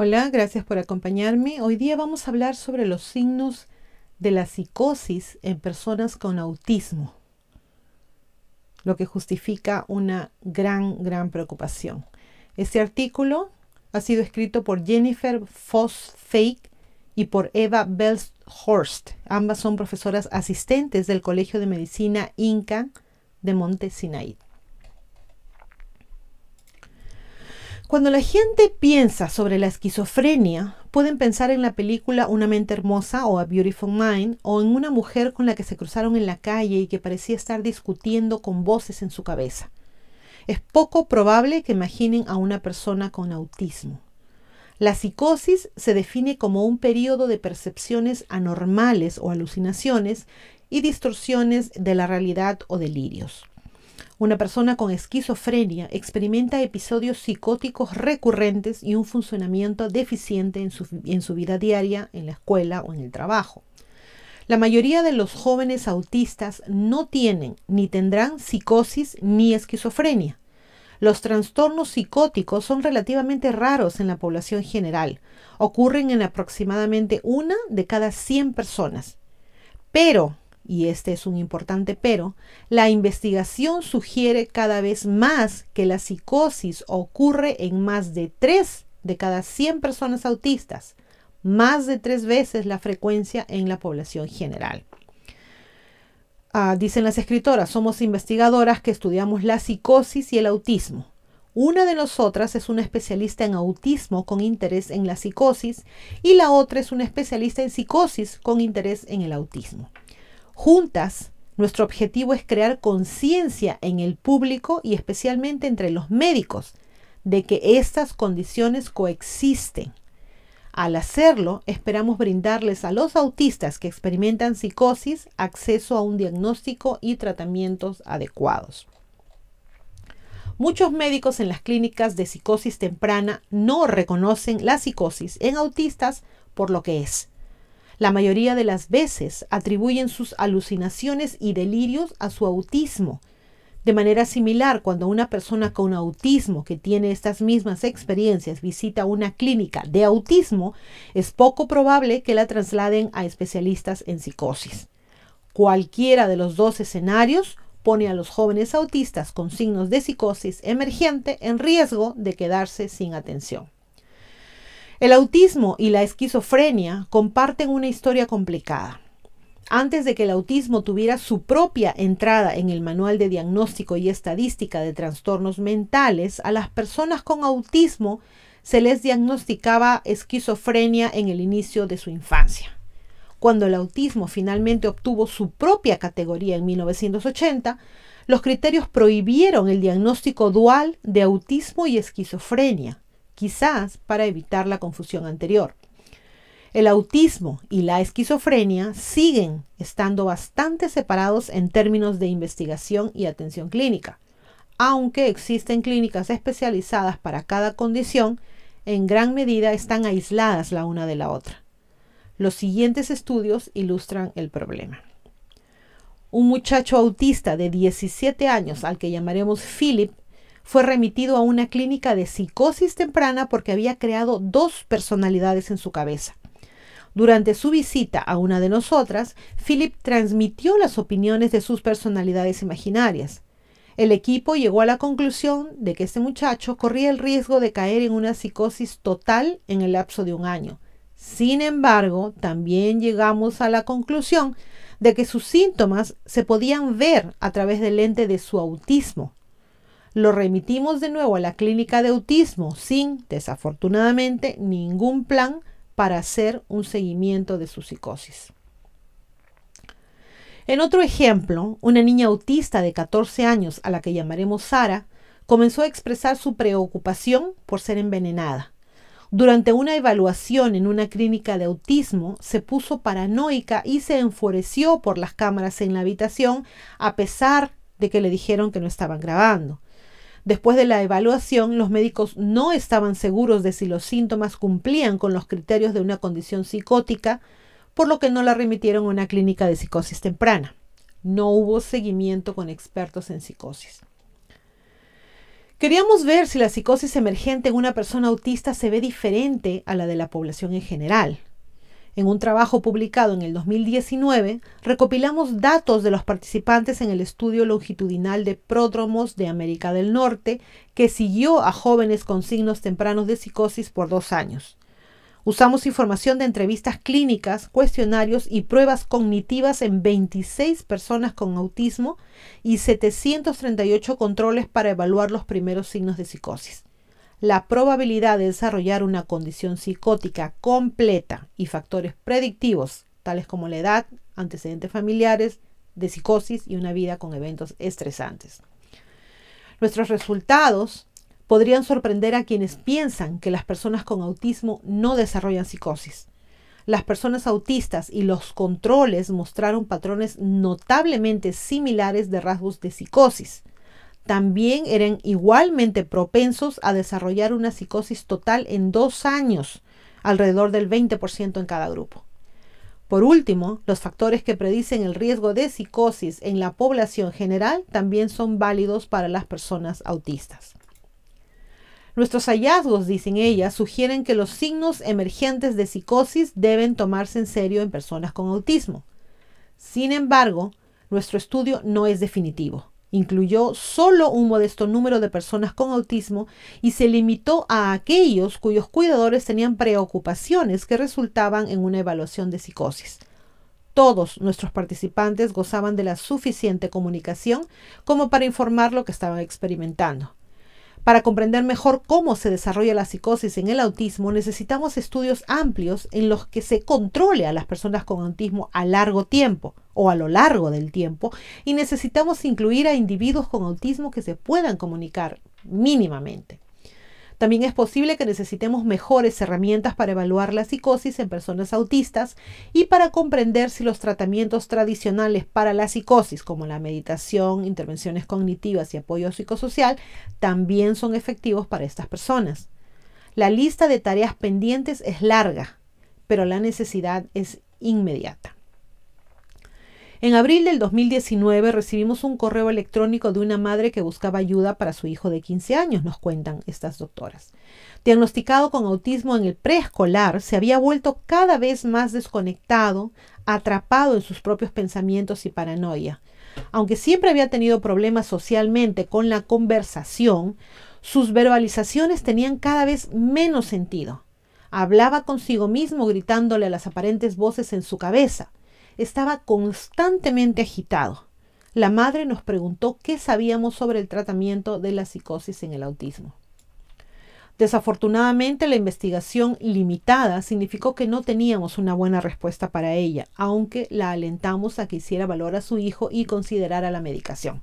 Hola, gracias por acompañarme. Hoy día vamos a hablar sobre los signos de la psicosis en personas con autismo, lo que justifica una gran, gran preocupación. Este artículo ha sido escrito por Jennifer Foss Fake y por Eva Belshorst. Ambas son profesoras asistentes del Colegio de Medicina Inca de Monte Sinaí. Cuando la gente piensa sobre la esquizofrenia, pueden pensar en la película Una mente hermosa o A Beautiful Mind o en una mujer con la que se cruzaron en la calle y que parecía estar discutiendo con voces en su cabeza. Es poco probable que imaginen a una persona con autismo. La psicosis se define como un periodo de percepciones anormales o alucinaciones y distorsiones de la realidad o delirios. Una persona con esquizofrenia experimenta episodios psicóticos recurrentes y un funcionamiento deficiente en su, en su, vida diaria, en la escuela o en el trabajo. La mayoría de los jóvenes autistas no tienen ni tendrán psicosis ni esquizofrenia. Los trastornos psicóticos son relativamente raros en la población general. Ocurren en aproximadamente una de cada 100 personas. Pero y este es un importante pero, la investigación sugiere cada vez más que la psicosis ocurre en más de 3 de cada 100 personas autistas, más de tres veces la frecuencia en la población general. Ah, dicen las escritoras, somos investigadoras que estudiamos la psicosis y el autismo. Una de nosotras es una especialista en autismo con interés en la psicosis y la otra es una especialista en psicosis con interés en el autismo. Juntas, nuestro objetivo es crear conciencia en el público y especialmente entre los médicos de que estas condiciones coexisten. Al hacerlo, esperamos brindarles a los autistas que experimentan psicosis acceso a un diagnóstico y tratamientos adecuados. Muchos médicos en las clínicas de psicosis temprana no reconocen la psicosis en autistas por lo que es, la mayoría de las veces atribuyen sus alucinaciones y delirios a su autismo. De manera similar, cuando una persona con autismo que tiene estas mismas experiencias visita una clínica de autismo, es poco probable que la trasladen a especialistas en psicosis. Cualquiera de los dos escenarios pone a los jóvenes autistas con signos de psicosis emergente en riesgo de quedarse sin atención. El autismo y la esquizofrenia comparten una historia complicada. Antes de que el autismo tuviera su propia entrada en el Manual de Diagnóstico y Estadística de Trastornos Mentales, a las personas con autismo se les diagnosticaba esquizofrenia en el inicio de su infancia. Cuando el autismo finalmente obtuvo su propia categoría en 1980, los criterios prohibieron el diagnóstico dual de autismo y esquizofrenia quizás para evitar la confusión anterior. El autismo y la esquizofrenia siguen estando bastante separados en términos de investigación y atención clínica, aunque existen clínicas especializadas para cada condición, en gran medida están aisladas la una de la otra. Los siguientes estudios ilustran el problema. Un muchacho autista de 17 años, al que llamaremos Philip, fue remitido a una clínica de psicosis temprana porque había creado dos personalidades en su cabeza. Durante su visita a una de nosotras, Philip transmitió las opiniones de sus personalidades imaginarias. El equipo llegó a la conclusión de que este muchacho corría el riesgo de caer en una psicosis total en el lapso de un año. Sin embargo, también llegamos a la conclusión de que sus síntomas se podían ver a través del lente de su autismo. Lo remitimos de nuevo a la clínica de autismo sin, desafortunadamente, ningún plan para hacer un seguimiento de su psicosis. En otro ejemplo, una niña autista de 14 años, a la que llamaremos Sara, comenzó a expresar su preocupación por ser envenenada. Durante una evaluación en una clínica de autismo, se puso paranoica y se enfureció por las cámaras en la habitación, a pesar de que le dijeron que no estaban grabando. Después de la evaluación, los médicos no estaban seguros de si los síntomas cumplían con los criterios de una condición psicótica, por lo que no la remitieron a una clínica de psicosis temprana. No hubo seguimiento con expertos en psicosis. Queríamos ver si la psicosis emergente en una persona autista se ve diferente a la de la población en general. En un trabajo publicado en el 2019, recopilamos datos de los participantes en el estudio longitudinal de pródromos de América del Norte, que siguió a jóvenes con signos tempranos de psicosis por dos años. Usamos información de entrevistas clínicas, cuestionarios y pruebas cognitivas en 26 personas con autismo y 738 controles para evaluar los primeros signos de psicosis la probabilidad de desarrollar una condición psicótica completa y factores predictivos, tales como la edad, antecedentes familiares, de psicosis y una vida con eventos estresantes. Nuestros resultados podrían sorprender a quienes piensan que las personas con autismo no desarrollan psicosis. Las personas autistas y los controles mostraron patrones notablemente similares de rasgos de psicosis, también eran igualmente propensos a desarrollar una psicosis total en dos años, alrededor del 20% en cada grupo. Por último, los factores que predicen el riesgo de psicosis en la población general también son válidos para las personas autistas. Nuestros hallazgos, dicen ellas, sugieren que los signos emergentes de psicosis deben tomarse en serio en personas con autismo. Sin embargo, nuestro estudio no es definitivo. Incluyó solo un modesto número de personas con autismo y se limitó a aquellos cuyos cuidadores tenían preocupaciones que resultaban en una evaluación de psicosis. Todos nuestros participantes gozaban de la suficiente comunicación como para informar lo que estaban experimentando. Para comprender mejor cómo se desarrolla la psicosis en el autismo, necesitamos estudios amplios en los que se controle a las personas con autismo a largo tiempo o a lo largo del tiempo y necesitamos incluir a individuos con autismo que se puedan comunicar mínimamente. También es posible que necesitemos mejores herramientas para evaluar la psicosis en personas autistas y para comprender si los tratamientos tradicionales para la psicosis, como la meditación, intervenciones cognitivas y apoyo psicosocial, también son efectivos para estas personas. La lista de tareas pendientes es larga, pero la necesidad es inmediata. En abril del 2019 recibimos un correo electrónico de una madre que buscaba ayuda para su hijo de 15 años, nos cuentan estas doctoras. Diagnosticado con autismo en el preescolar, se había vuelto cada vez más desconectado, atrapado en sus propios pensamientos y paranoia. Aunque siempre había tenido problemas socialmente con la conversación, sus verbalizaciones tenían cada vez menos sentido. Hablaba consigo mismo gritándole a las aparentes voces en su cabeza estaba constantemente agitado. La madre nos preguntó qué sabíamos sobre el tratamiento de la psicosis en el autismo. Desafortunadamente, la investigación limitada significó que no teníamos una buena respuesta para ella, aunque la alentamos a que hiciera valor a su hijo y considerara la medicación.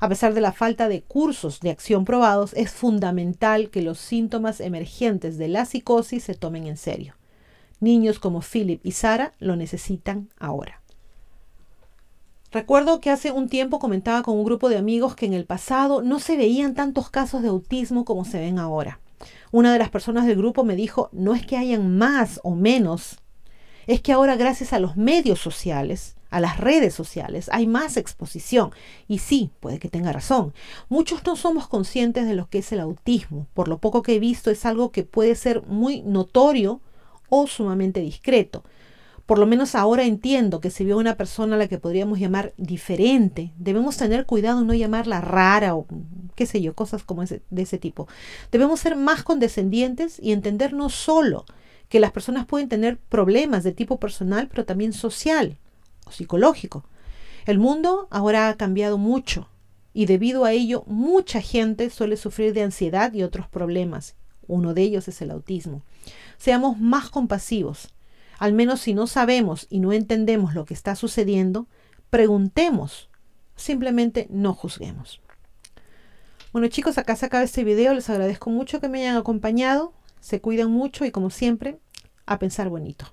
A pesar de la falta de cursos de acción probados, es fundamental que los síntomas emergentes de la psicosis se tomen en serio. Niños como Philip y Sara lo necesitan ahora. Recuerdo que hace un tiempo comentaba con un grupo de amigos que en el pasado no se veían tantos casos de autismo como se ven ahora. Una de las personas del grupo me dijo, no es que hayan más o menos, es que ahora gracias a los medios sociales, a las redes sociales, hay más exposición. Y sí, puede que tenga razón. Muchos no somos conscientes de lo que es el autismo. Por lo poco que he visto es algo que puede ser muy notorio o sumamente discreto. Por lo menos ahora entiendo que si veo una persona a la que podríamos llamar diferente, debemos tener cuidado en no llamarla rara o qué sé yo, cosas como de ese tipo. Debemos ser más condescendientes y entender no solo que las personas pueden tener problemas de tipo personal, pero también social o psicológico. El mundo ahora ha cambiado mucho y debido a ello mucha gente suele sufrir de ansiedad y otros problemas. Uno de ellos es el autismo. Seamos más compasivos. Al menos si no sabemos y no entendemos lo que está sucediendo, preguntemos. Simplemente no juzguemos. Bueno chicos, acá se acaba este video. Les agradezco mucho que me hayan acompañado. Se cuidan mucho y como siempre, a pensar bonito.